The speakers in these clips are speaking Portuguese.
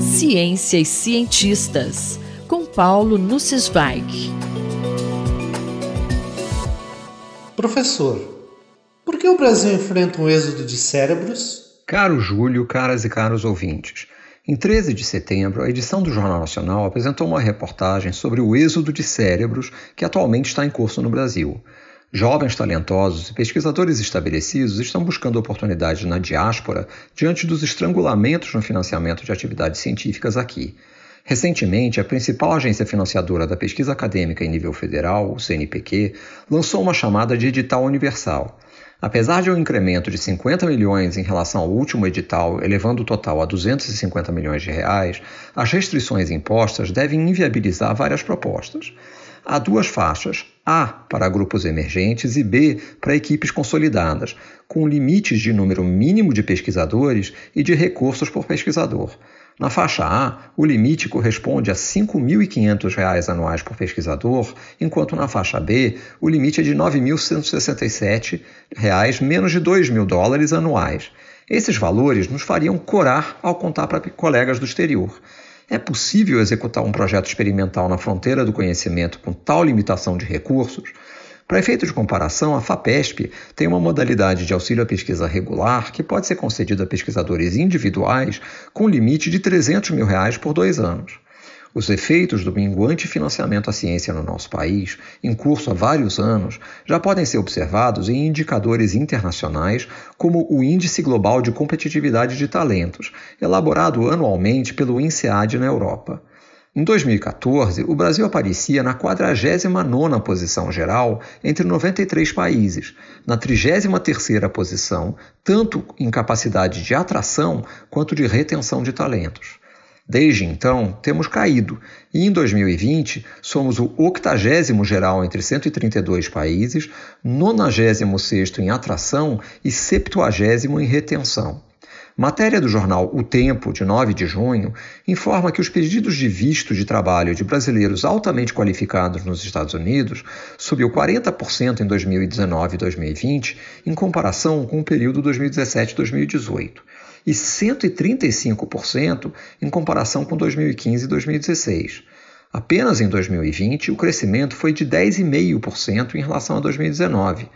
Ciência e cientistas, com Paulo Nussweig. Professor, por que o Brasil enfrenta um êxodo de cérebros? Caro Júlio, caras e caros ouvintes. Em 13 de setembro, a edição do Jornal Nacional apresentou uma reportagem sobre o êxodo de cérebros que atualmente está em curso no Brasil. Jovens talentosos e pesquisadores estabelecidos estão buscando oportunidades na diáspora diante dos estrangulamentos no financiamento de atividades científicas aqui. Recentemente, a principal agência financiadora da pesquisa acadêmica em nível federal, o CNPq, lançou uma chamada de edital universal. Apesar de um incremento de 50 milhões em relação ao último edital, elevando o total a 250 milhões de reais, as restrições impostas devem inviabilizar várias propostas. Há duas faixas, A para grupos emergentes e B para equipes consolidadas, com limites de número mínimo de pesquisadores e de recursos por pesquisador. Na faixa A, o limite corresponde a R$ 5.500 anuais por pesquisador, enquanto na faixa B, o limite é de R$ 9.167, menos de R$ 2.000 dólares anuais. Esses valores nos fariam corar ao contar para colegas do exterior. É possível executar um projeto experimental na fronteira do conhecimento com tal limitação de recursos? Para efeito de comparação, a FAPESP tem uma modalidade de auxílio à pesquisa regular que pode ser concedida a pesquisadores individuais com limite de 300 mil reais por dois anos. Os efeitos do minguante financiamento à ciência no nosso país, em curso há vários anos, já podem ser observados em indicadores internacionais como o Índice Global de Competitividade de Talentos, elaborado anualmente pelo INSEAD na Europa. Em 2014, o Brasil aparecia na 49ª posição geral entre 93 países, na 33ª posição, tanto em capacidade de atração quanto de retenção de talentos. Desde então, temos caído e em 2020 somos o 80 geral entre 132 países, 96 em atração e 70 em retenção. Matéria do jornal O Tempo, de 9 de junho, informa que os pedidos de visto de trabalho de brasileiros altamente qualificados nos Estados Unidos subiu 40% em 2019 e 2020, em comparação com o período 2017-2018 e 135% em comparação com 2015 e 2016. Apenas em 2020, o crescimento foi de 10,5% em relação a 2019.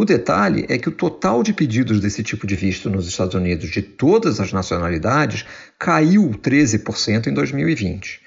O detalhe é que o total de pedidos desse tipo de visto nos Estados Unidos de todas as nacionalidades caiu 13% em 2020.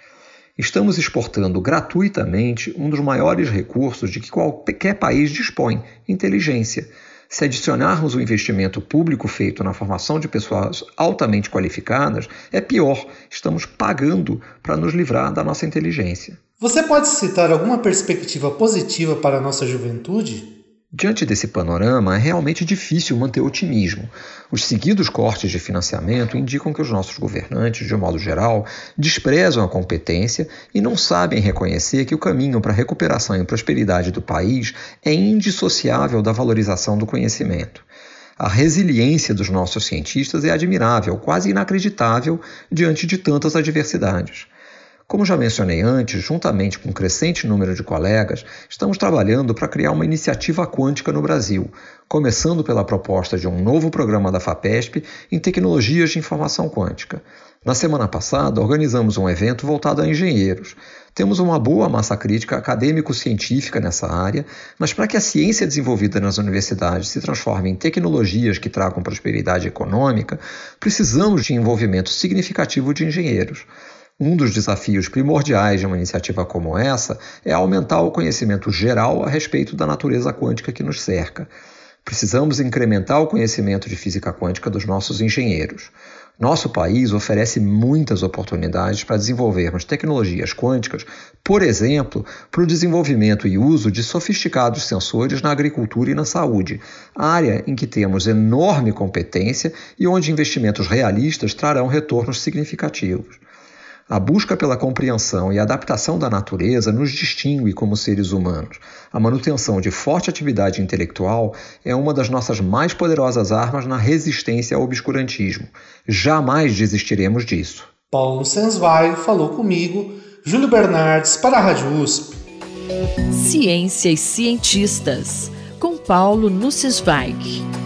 Estamos exportando gratuitamente um dos maiores recursos de que qualquer país dispõe: inteligência. Se adicionarmos o investimento público feito na formação de pessoas altamente qualificadas, é pior, estamos pagando para nos livrar da nossa inteligência. Você pode citar alguma perspectiva positiva para a nossa juventude? Diante desse panorama, é realmente difícil manter otimismo. Os seguidos cortes de financiamento indicam que os nossos governantes, de um modo geral, desprezam a competência e não sabem reconhecer que o caminho para a recuperação e prosperidade do país é indissociável da valorização do conhecimento. A resiliência dos nossos cientistas é admirável, quase inacreditável, diante de tantas adversidades. Como já mencionei antes, juntamente com um crescente número de colegas, estamos trabalhando para criar uma iniciativa quântica no Brasil, começando pela proposta de um novo programa da FAPESP em tecnologias de informação quântica. Na semana passada, organizamos um evento voltado a engenheiros. Temos uma boa massa crítica acadêmico-científica nessa área, mas para que a ciência desenvolvida nas universidades se transforme em tecnologias que tragam prosperidade econômica, precisamos de envolvimento significativo de engenheiros. Um dos desafios primordiais de uma iniciativa como essa é aumentar o conhecimento geral a respeito da natureza quântica que nos cerca. Precisamos incrementar o conhecimento de física quântica dos nossos engenheiros. Nosso país oferece muitas oportunidades para desenvolvermos tecnologias quânticas, por exemplo, para o desenvolvimento e uso de sofisticados sensores na agricultura e na saúde, área em que temos enorme competência e onde investimentos realistas trarão retornos significativos. A busca pela compreensão e adaptação da natureza nos distingue como seres humanos. A manutenção de forte atividade intelectual é uma das nossas mais poderosas armas na resistência ao obscurantismo. Jamais desistiremos disso. Paulo Sensvai falou comigo, Júlio Bernardes, para a Rádio USP. Ciência e cientistas, com Paulo Nussweig.